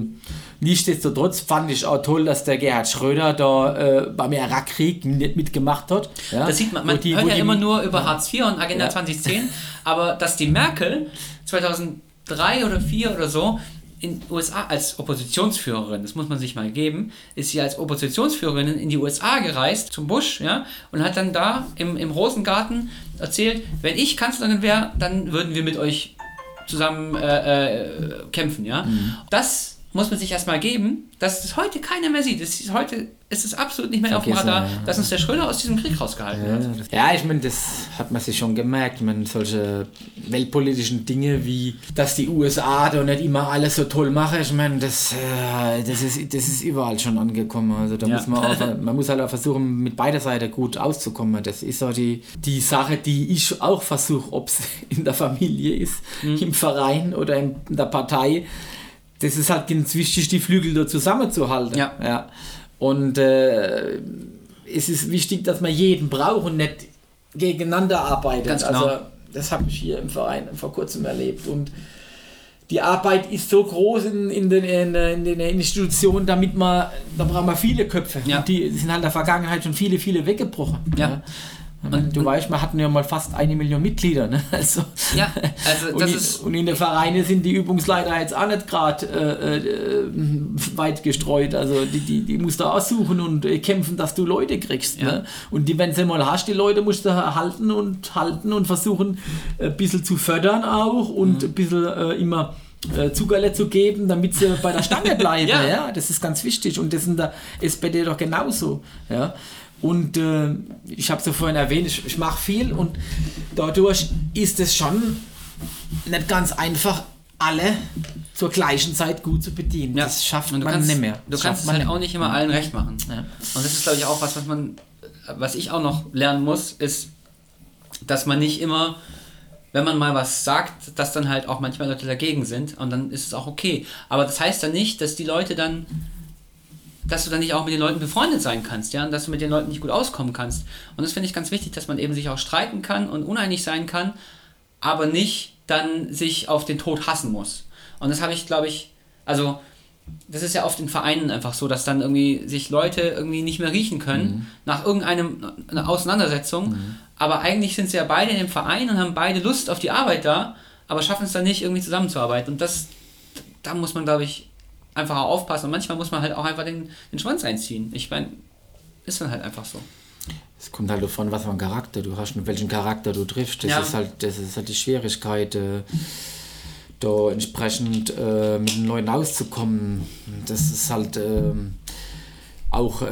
Speaker 2: nichtsdestotrotz fand ich auch toll, dass der Gerhard Schröder da äh, beim Irakkrieg nicht mitgemacht hat. Ja?
Speaker 1: Das sieht man, man
Speaker 2: die-
Speaker 1: hört ja
Speaker 2: die-
Speaker 1: immer nur über Hartz IV und Agenda
Speaker 2: Ja.
Speaker 1: 2010, aber dass die Merkel 2003 oder 2004 oder so in den USA als Oppositionsführerin, das muss man sich mal geben, ist sie als Oppositionsführerin in die USA gereist, zum Bush, ja, und hat dann da im, im Rosengarten erzählt, wenn ich Kanzlerin wäre, dann würden wir mit euch zusammen äh, äh, kämpfen, ja. Mhm. Das muss man sich erstmal geben, dass es heute keiner mehr sieht. Es ist heute ist es absolut nicht mehr Vergessen, auf dem Radar, ja. dass uns der Schröder aus diesem Krieg rausgehalten
Speaker 2: ja,
Speaker 1: hat.
Speaker 2: Ja, ich meine, das hat man sich schon gemerkt. Ich meine, solche weltpolitischen Dinge wie, dass die USA da nicht immer alles so toll machen, ich meine, das, äh, das, ist, das ist überall schon angekommen. Also da ja. muss man auch, man muss halt auch versuchen, mit beider Seite gut auszukommen. Das ist so die, die Sache, die ich auch versuche, ob es in der Familie ist, mhm. im Verein oder in der Partei das ist halt ganz wichtig, die Flügel da zusammenzuhalten. Ja. ja. Und äh, es ist wichtig, dass man jeden braucht und nicht gegeneinander arbeitet. Ganz genau. Also das habe ich hier im Verein vor kurzem erlebt und die Arbeit ist so groß in, in, den, in, in den Institutionen, damit man, da brauchen wir viele Köpfe. Ja. Und die sind halt in der Vergangenheit schon viele, viele weggebrochen. Ja. ja. Und, du weißt, wir hatten ja mal fast eine Million Mitglieder. Ne? Also, ja, also das und, ist. Und in den Vereinen sind die Übungsleiter jetzt auch nicht gerade äh, äh, weit gestreut. Also die, die, die musst du aussuchen und äh, kämpfen, dass du Leute kriegst. Ja. Ne? Und die, wenn du mal hast, die Leute musst du halten und halten und versuchen, ein bisschen zu fördern auch und mhm. ein bisschen äh, immer. Äh, Zuckerle zu geben, damit sie bei der Stange bleiben. ja. ja. das ist ganz wichtig und das ist in der SPD doch genauso. Ja. Und äh, ich habe es ja vorhin erwähnt, ich, ich mache viel und dadurch ist es schon nicht ganz einfach, alle zur gleichen Zeit gut zu bedienen.
Speaker 1: Ja. Das schafft man kannst, nicht mehr. Das du kannst es halt auch nicht immer allen recht machen. Ja. Und das ist, glaube ich, auch was, was man, was ich auch noch lernen muss, ist, dass man nicht immer, wenn man mal was sagt, dass dann halt auch manchmal Leute dagegen sind und dann ist es auch okay. Aber das heißt dann nicht, dass die Leute dann dass du dann nicht auch mit den Leuten befreundet sein kannst, ja, und dass du mit den Leuten nicht gut auskommen kannst. Und das finde ich ganz wichtig, dass man eben sich auch streiten kann und uneinig sein kann, aber nicht dann sich auf den Tod hassen muss. Und das habe ich, glaube ich, also das ist ja oft in Vereinen einfach so, dass dann irgendwie sich Leute irgendwie nicht mehr riechen können mhm. nach irgendeinem Auseinandersetzung, mhm. aber eigentlich sind sie ja beide in dem Verein und haben beide Lust auf die Arbeit da, aber schaffen es dann nicht irgendwie zusammenzuarbeiten. Und das, da muss man, glaube ich, einfach aufpassen. Und manchmal muss man halt auch einfach den, den Schwanz einziehen. Ich meine, ist dann halt einfach so.
Speaker 2: Es kommt halt davon, was für ein Charakter du hast und welchen Charakter du triffst. Das, ja. ist, halt, das ist halt die Schwierigkeit, äh, da entsprechend äh, mit den Leuten auszukommen. Das ist halt äh, auch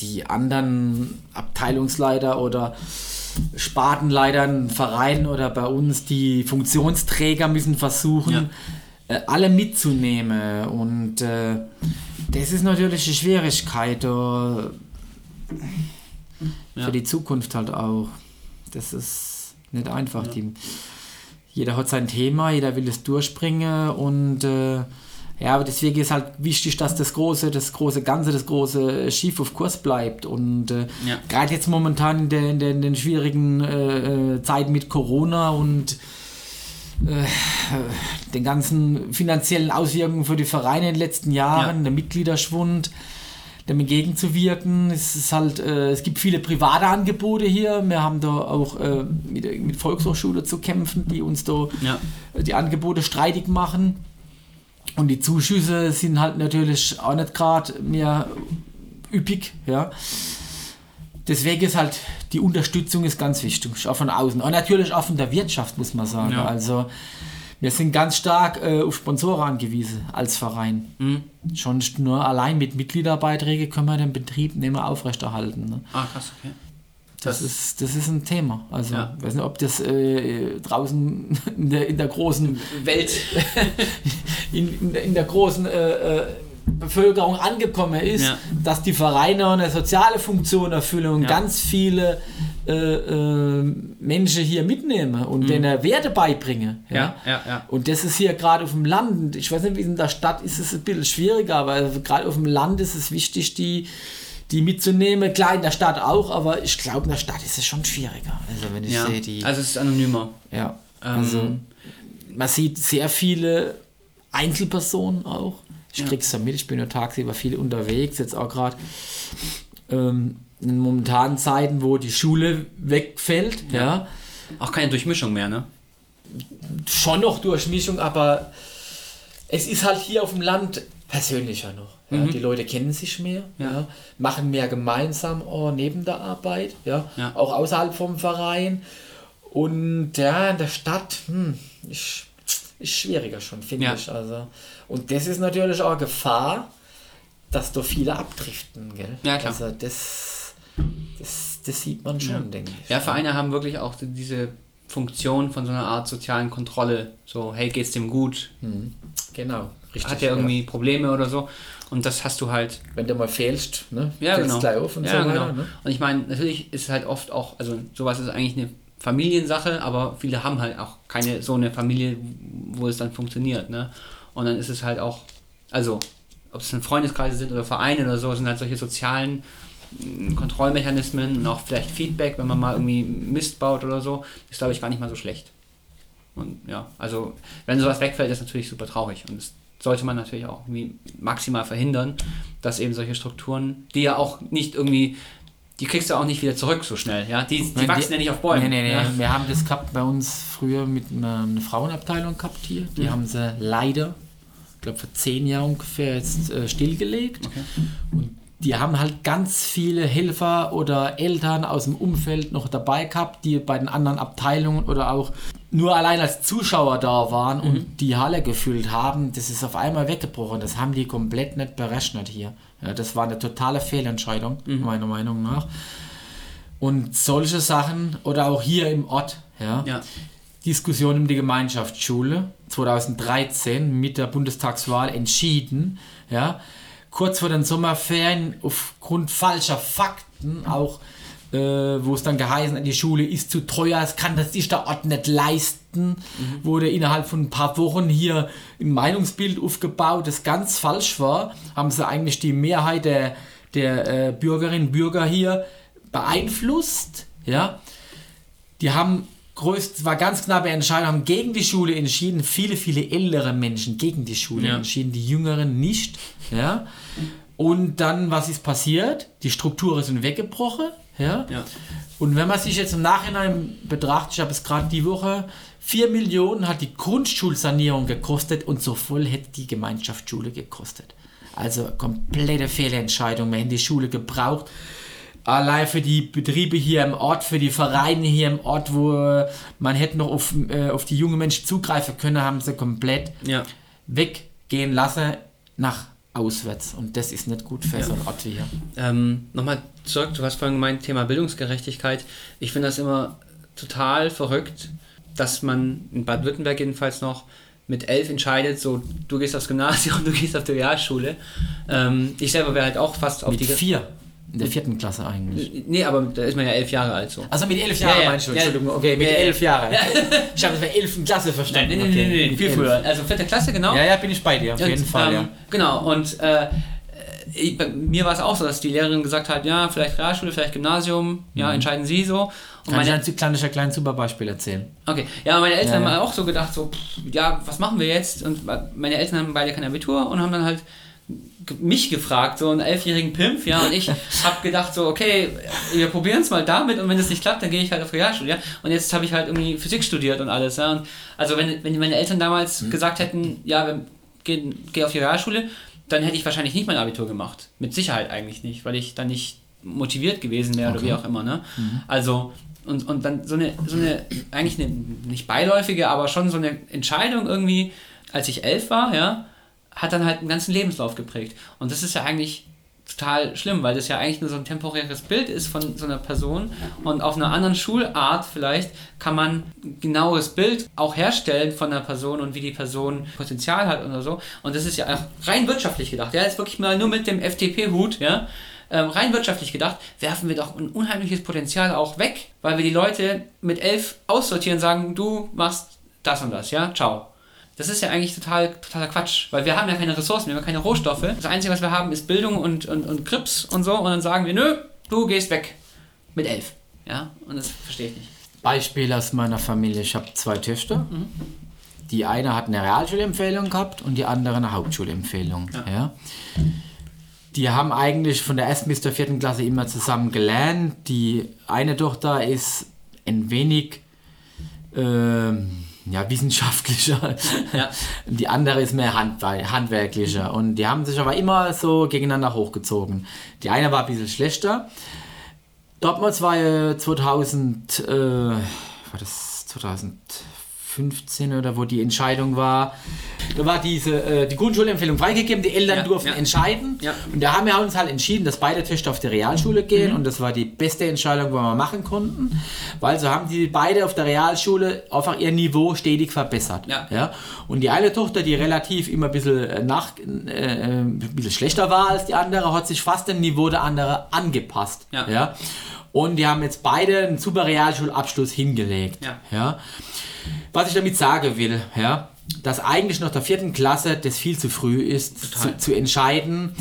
Speaker 2: die anderen Abteilungsleiter oder Spartenleitern, Verein oder bei uns die Funktionsträger müssen versuchen, ja alle mitzunehmen. Und äh, das ist natürlich eine Schwierigkeit äh, für ja. die Zukunft halt auch. Das ist nicht einfach. Ja. Die, jeder hat sein Thema, jeder will es durchbringen und äh, ja, aber deswegen ist halt wichtig, dass das große, das große Ganze, das große Schiff auf Kurs bleibt. Und äh, ja. gerade jetzt momentan in, der, in, der, in den schwierigen äh, äh Zeiten mit Corona und äh, den ganzen finanziellen Auswirkungen für die Vereine in den letzten Jahren, ja. der Mitgliederschwund, dem entgegenzuwirken. Es ist halt, äh, es gibt viele private Angebote hier. Wir haben da auch äh, mit, mit Volkshochschule zu kämpfen, die uns da ja. die Angebote streitig machen. Und die Zuschüsse sind halt natürlich auch nicht gerade mehr üppig, ja. Deswegen ist halt die Unterstützung ist ganz wichtig, auch von außen. Und natürlich auch von der Wirtschaft, muss man sagen. Ja. Also wir sind ganz stark äh, auf Sponsoren angewiesen als Verein. Mhm. Schon nur allein mit Mitgliederbeiträgen können wir den Betrieb nicht mehr aufrechterhalten. Ne? Ah, krass, okay. Das, das, ist, das ist ein Thema. Also, ja. ich weiß nicht, ob das äh, draußen in der, in der großen Welt, in, in, in, der großen äh, äh Bevölkerung angekommen ist, ja. dass die Vereine eine soziale Funktion erfüllen und ja. ganz viele äh, äh, Menschen hier mitnehmen und mhm. denen Werte beibringen. Ja? Ja, ja, Und das ist hier gerade auf dem Land, ich weiß nicht, wie in der Stadt ist es ein bisschen schwieriger, aber gerade auf dem Land ist es wichtig, die die mitzunehmen. Klar, in der Stadt auch, aber ich glaube, in der Stadt ist es schon schwieriger. Also, wenn ich
Speaker 1: ja. sehe, die. Also, es ist anonymer.
Speaker 2: Ja. Ähm. Also, man sieht sehr viele Einzelpersonen auch, ich ja. krieg's mit, ich bin ja tagsüber viel unterwegs, jetzt auch gerade ähm, in momentanen Zeiten, wo die Schule wegfällt, ja. ja.
Speaker 1: Auch keine Durchmischung mehr, ne?
Speaker 2: Schon noch Durchmischung, aber es ist halt hier auf dem Land persönlicher noch. Ja,
Speaker 1: Mhm.
Speaker 2: Die Leute kennen sich mehr,
Speaker 1: Ja.
Speaker 2: ja. machen mehr gemeinsam oh, neben der Arbeit, ja, auch außerhalb vom Verein. Und ja, in der Stadt hm, ist, ist schwieriger schon, finde
Speaker 1: Ja.
Speaker 2: ich. Also. Und das ist natürlich auch Gefahr, dass da viele abdriften. Gell?
Speaker 1: Ja, klar.
Speaker 2: Also das, das, das sieht man schon, denke ich.
Speaker 1: Ja, Vereine haben wirklich auch diese Funktion von so einer Art sozialen Kontrolle. So, hey, geht's dem gut?
Speaker 2: Genau, richtig.
Speaker 1: Hat er irgendwie Probleme oder so? Und das hast du halt
Speaker 2: Wenn du mal fehlst, ne?
Speaker 1: Ja, genau.
Speaker 2: gleich auf und
Speaker 1: ja,
Speaker 2: so weiter.
Speaker 1: genau.
Speaker 2: Ne?
Speaker 1: Und ich meine, natürlich ist es halt oft auch, also sowas ist eigentlich eine Familiensache, aber viele haben halt auch keine so eine Familie, wo es dann funktioniert. Ne? Und dann ist es halt auch, also ob es dann Freundeskreise sind oder Vereine oder so, sind halt solche sozialen mm, Kontrollmechanismen und auch vielleicht Feedback, wenn man mal irgendwie Mist baut oder so, ist glaube ich gar nicht mal so schlecht. Und ja, also wenn sowas wegfällt, ist natürlich super traurig. Und das sollte man natürlich auch irgendwie maximal verhindern, dass eben solche Strukturen, die ja auch nicht irgendwie, die kriegst du auch nicht wieder zurück so schnell, ja. Die, die wachsen ja nicht auf Bäumen.
Speaker 2: Nee, nee, nee.
Speaker 1: Ja.
Speaker 2: Wir haben das gehabt bei uns früher mit einer, einer Frauenabteilung gehabt hier. Die
Speaker 1: Mhm.
Speaker 2: haben sie leider, ich glaube vor zehn Jahren ungefähr, jetzt äh, stillgelegt. Und die haben halt ganz viele Helfer oder Eltern aus dem Umfeld noch dabei gehabt, die bei den anderen Abteilungen oder auch nur allein als Zuschauer da waren
Speaker 1: Mhm.
Speaker 2: und die Halle gefüllt haben. Das ist auf einmal weggebrochen. Das haben die komplett nicht berechnet hier. Ja, das war eine totale Fehlentscheidung,
Speaker 1: Mhm.
Speaker 2: meiner Meinung nach. Und solche Sachen oder auch hier im Ort, ja,
Speaker 1: Ja.
Speaker 2: Diskussion um die Gemeinschaftsschule 2013 mit der Bundestagswahl entschieden, ja, kurz vor den Sommerferien aufgrund falscher Fakten auch äh, wo es dann geheißen hat, die Schule ist zu teuer, es kann das sich der Ort nicht leisten, wurde innerhalb von ein paar Wochen hier ein Meinungsbild aufgebaut, das ganz falsch war, haben sie eigentlich die Mehrheit der, der äh, Bürgerinnen und Bürger hier beeinflusst, ja, die haben größt, war ganz knappe Entscheidung, haben gegen die Schule entschieden, viele, viele ältere Menschen gegen die Schule
Speaker 1: Ja.
Speaker 2: entschieden, die Jüngeren nicht, ja. Und dann, was ist passiert? Die Strukturen sind weggebrochen, ja.
Speaker 1: Ja.
Speaker 2: Und wenn man sich jetzt im Nachhinein betrachtet, ich habe es gerade die Woche, 4 Millionen hat die Grundschulsanierung gekostet und so voll hätte die Gemeinschaftsschule gekostet. Also komplette Fehlentscheidung. Wir hätten die Schule gebraucht. Allein für die Betriebe hier im Ort, für die Vereine hier im Ort, wo äh, man hätte noch auf, äh, auf die jungen Menschen zugreifen können, haben sie komplett
Speaker 1: Ja.
Speaker 2: weggehen lassen nach auswärts. Und das ist nicht gut für so einen Ort wie hier.
Speaker 1: Ähm, Nochmal zurück, du hast vorhin gemeint, Thema Bildungsgerechtigkeit. Ich finde das immer total verrückt, dass man in Baden-Württemberg jedenfalls noch mit elf entscheidet, so du gehst aufs Gymnasium, du gehst auf die Realschule. Ähm, ich selber wäre halt auch fast auf
Speaker 2: Mit
Speaker 1: die...
Speaker 2: vier. In der vierten Klasse eigentlich.
Speaker 1: Nee, aber da ist man ja elf Jahre alt so.
Speaker 2: Also mit elf
Speaker 1: Ja,
Speaker 2: Jahren
Speaker 1: ja.
Speaker 2: meinst du?
Speaker 1: Ja.
Speaker 2: Entschuldigung, okay, mit
Speaker 1: Ja, ja.
Speaker 2: elf Jahren. Ich habe es bei elften Klasse verstanden.
Speaker 1: Nee, nee,
Speaker 2: okay.
Speaker 1: nee, nee, viel
Speaker 2: elf.
Speaker 1: früher. Also vierte Klasse, genau.
Speaker 2: Ja, ja, bin ich bei dir, auf jeden
Speaker 1: Und,
Speaker 2: Fall,
Speaker 1: ähm, Genau, und äh, ich, bei mir war es auch so, dass die Lehrerin gesagt hat, ja, vielleicht Realschule, vielleicht Gymnasium, ja, entscheiden Sie so. Und
Speaker 2: Mhm. Kann ich
Speaker 1: meine,
Speaker 2: ein kleines, ein kleines super Beispiel erzählen?
Speaker 1: okay, ja, meine Eltern
Speaker 2: Ja, ja.
Speaker 1: haben auch so gedacht, so, pff, ja, was machen wir jetzt? Und meine Eltern haben beide kein Abitur und haben dann halt mich gefragt, so einen elfjährigen Pimpf, ja, und ich habe gedacht so, okay, wir probieren es mal damit und wenn es nicht klappt, dann gehe ich halt auf Realschule, ja, und jetzt habe ich halt irgendwie Physik studiert und alles, ja, und also wenn, wenn meine Eltern damals
Speaker 2: Mhm.
Speaker 1: gesagt hätten, ja, gehen, geh auf die Realschule, dann hätte ich wahrscheinlich nicht mein Abitur gemacht, mit Sicherheit eigentlich nicht, weil ich dann nicht motiviert gewesen wäre oder wie auch immer, ne, also und, und dann so eine, so eine, eigentlich eine, nicht beiläufige, aber schon so eine Entscheidung irgendwie, als ich elf war, ja, hat dann halt einen ganzen Lebenslauf geprägt. Und das ist ja eigentlich total schlimm, weil das ja eigentlich nur so ein temporäres Bild ist von so einer Person und auf einer anderen Schulart vielleicht kann man ein genaues Bild auch herstellen von einer Person und wie die Person Potenzial hat oder so. Und das ist ja auch rein wirtschaftlich gedacht. Ja, jetzt wirklich mal nur mit dem FDP-Hut, ja, ähm, rein wirtschaftlich gedacht, werfen wir doch ein unheimliches Potenzial auch weg, weil wir die Leute mit elf aussortieren, sagen, du machst das und das, ja, ciao. Das ist ja eigentlich total, totaler Quatsch, weil wir haben ja keine Ressourcen, wir haben ja keine Rohstoffe. Das Einzige, was wir haben, ist Bildung und, und, und Krips und so und dann sagen wir, nö, du gehst weg. Mit elf. Ja, und das verstehe ich nicht.
Speaker 2: Beispiel aus meiner Familie. Ich habe zwei Töchter. Die eine hat eine Realschulempfehlung gehabt und die andere eine Hauptschulempfehlung. Ja. Die haben eigentlich von der ersten bis zur vierten Klasse immer zusammen gelernt. Die eine Tochter ist ein wenig ähm, ja, wissenschaftlicher.
Speaker 1: Ja.
Speaker 2: Die andere ist mehr handwe- handwerklicher. Und die haben sich aber immer so gegeneinander hochgezogen. Die eine war ein bisschen schlechter. Dortmund war ja 2000, äh, war das 2015 oder wo die Entscheidung war. Da war diese, äh, die Grundschulempfehlung freigegeben, die Eltern
Speaker 1: Ja,
Speaker 2: durften
Speaker 1: ja.
Speaker 2: entscheiden.
Speaker 1: Ja.
Speaker 2: Und da haben wir uns halt entschieden, dass beide Töchter auf die Realschule gehen
Speaker 1: Mhm.
Speaker 2: und das war die beste Entscheidung, die wir machen konnten, weil so haben die beide auf der Realschule einfach ihr Niveau stetig verbessert.
Speaker 1: Ja.
Speaker 2: Und die eine Tochter, die relativ immer ein bisschen, äh, nach, äh, äh, ein bisschen schlechter war als die andere, hat sich fast dem Niveau der andere angepasst.
Speaker 1: Ja.
Speaker 2: Ja? Und die haben jetzt beide einen super Realschulabschluss hingelegt.
Speaker 1: Ja.
Speaker 2: Ja? Was ich damit sagen will, ja, dass eigentlich nach der vierten Klasse das viel zu früh ist, zu, zu entscheiden.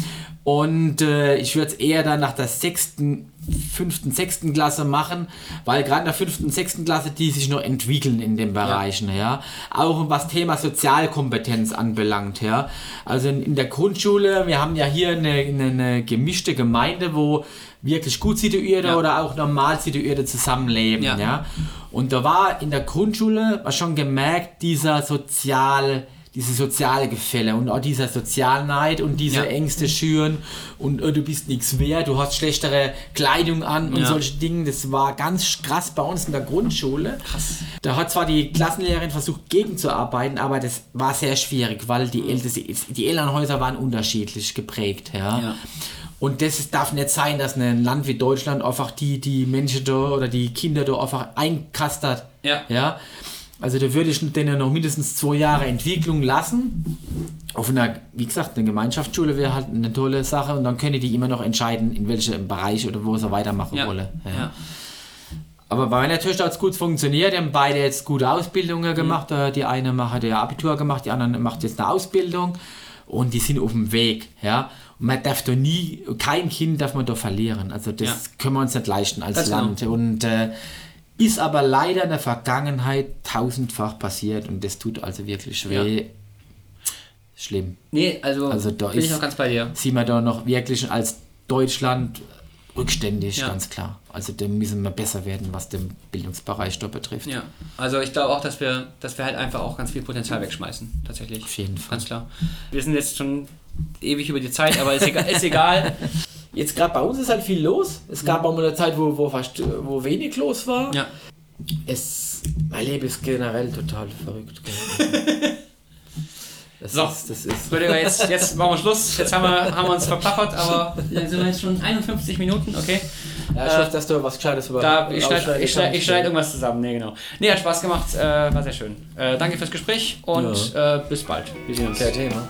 Speaker 2: Und äh, ich würde es eher dann nach der sechsten, fünften, sechsten Klasse machen, weil gerade in der fünften, sechsten Klasse die sich noch entwickeln in den Bereichen, ja. Auch was Thema Sozialkompetenz anbelangt, ja. Also in, in der Grundschule, wir haben ja hier eine, eine, eine gemischte Gemeinde, wo wirklich gut situierte
Speaker 1: Ja.
Speaker 2: oder auch normal situierte zusammenleben,
Speaker 1: Ja.
Speaker 2: ja. Und da war in der Grundschule war schon gemerkt, dieser sozial, diese soziale Gefälle und auch dieser Sozialneid und diese
Speaker 1: Ja.
Speaker 2: Ängste schüren und äh, du bist nichts wert, du hast schlechtere Kleidung an und
Speaker 1: Ja.
Speaker 2: solche Dinge. Das war ganz krass bei uns in der Grundschule.
Speaker 1: Krass.
Speaker 2: Da hat zwar die Klassenlehrerin versucht gegenzuarbeiten, aber das war sehr schwierig, weil die, El die Elternhäuser waren unterschiedlich geprägt. Ja.
Speaker 1: Ja.
Speaker 2: Und das ist- darf nicht sein, dass ein Land wie Deutschland einfach die, die Menschen da oder die Kinder da einfach einkastert.
Speaker 1: Ja.
Speaker 2: ja. Also da würde ich denen noch mindestens zwei Jahre Entwicklung lassen. Auf einer, wie gesagt, eine Gemeinschaftsschule wäre halt eine tolle Sache und dann können die immer noch entscheiden, in welchem Bereich oder wo sie weitermachen
Speaker 1: Ja.
Speaker 2: wollen.
Speaker 1: Ja.
Speaker 2: Aber bei meiner Töchter hat es gut funktioniert. Die haben beide jetzt gute Ausbildungen
Speaker 1: Mhm.
Speaker 2: gemacht. Äh, Die eine macht ja Abitur gemacht, die andere macht jetzt eine Ausbildung. Und die sind auf dem Weg. Ja? Und man darf da nie, kein Kind darf man da verlieren. Also das
Speaker 1: Ja.
Speaker 2: können wir uns nicht leisten als
Speaker 1: genau.
Speaker 2: Land. Und äh, ist aber leider in der Vergangenheit tausendfach passiert. Und das tut also wirklich weh. Schlimm.
Speaker 1: Nee, also,
Speaker 2: Also da
Speaker 1: bin ich
Speaker 2: ist-
Speaker 1: noch ganz bei dir.
Speaker 2: Sieht man da noch wirklich als Deutschland rückständig,
Speaker 1: Ja.
Speaker 2: ganz klar. Also da müssen wir besser werden, was den Bildungsbereich da betrifft.
Speaker 1: Ja, also ich glaube auch, dass wir, dass wir halt einfach auch ganz viel Potenzial wegschmeißen, tatsächlich.
Speaker 2: Auf jeden Fall.
Speaker 1: Ganz klar. Wir sind jetzt schon ewig über die Zeit, aber ist egal. ist egal.
Speaker 2: Jetzt gerade bei uns ist halt viel los. Es gab auch mal eine Zeit, wo, wo, fast, wo wenig los war.
Speaker 1: Ja.
Speaker 2: Es, mein Leben ist generell total verrückt. Das
Speaker 1: So.
Speaker 2: ist, das ist.
Speaker 1: Rüdiger, jetzt, jetzt machen wir Schluss. Jetzt haben wir, haben wir uns verplappert, aber dann sind wir jetzt schon 51 Minuten, okay?
Speaker 2: Ja, ich hoffe, dass du was Gescheites über
Speaker 1: Da, ich schneide schneid, schneid irgendwas zusammen, nee, genau. Nee, hat Spaß gemacht, äh, war sehr schön. Äh, danke fürs Gespräch und äh, bis bald. Wir sehen uns.
Speaker 2: Kein Thema.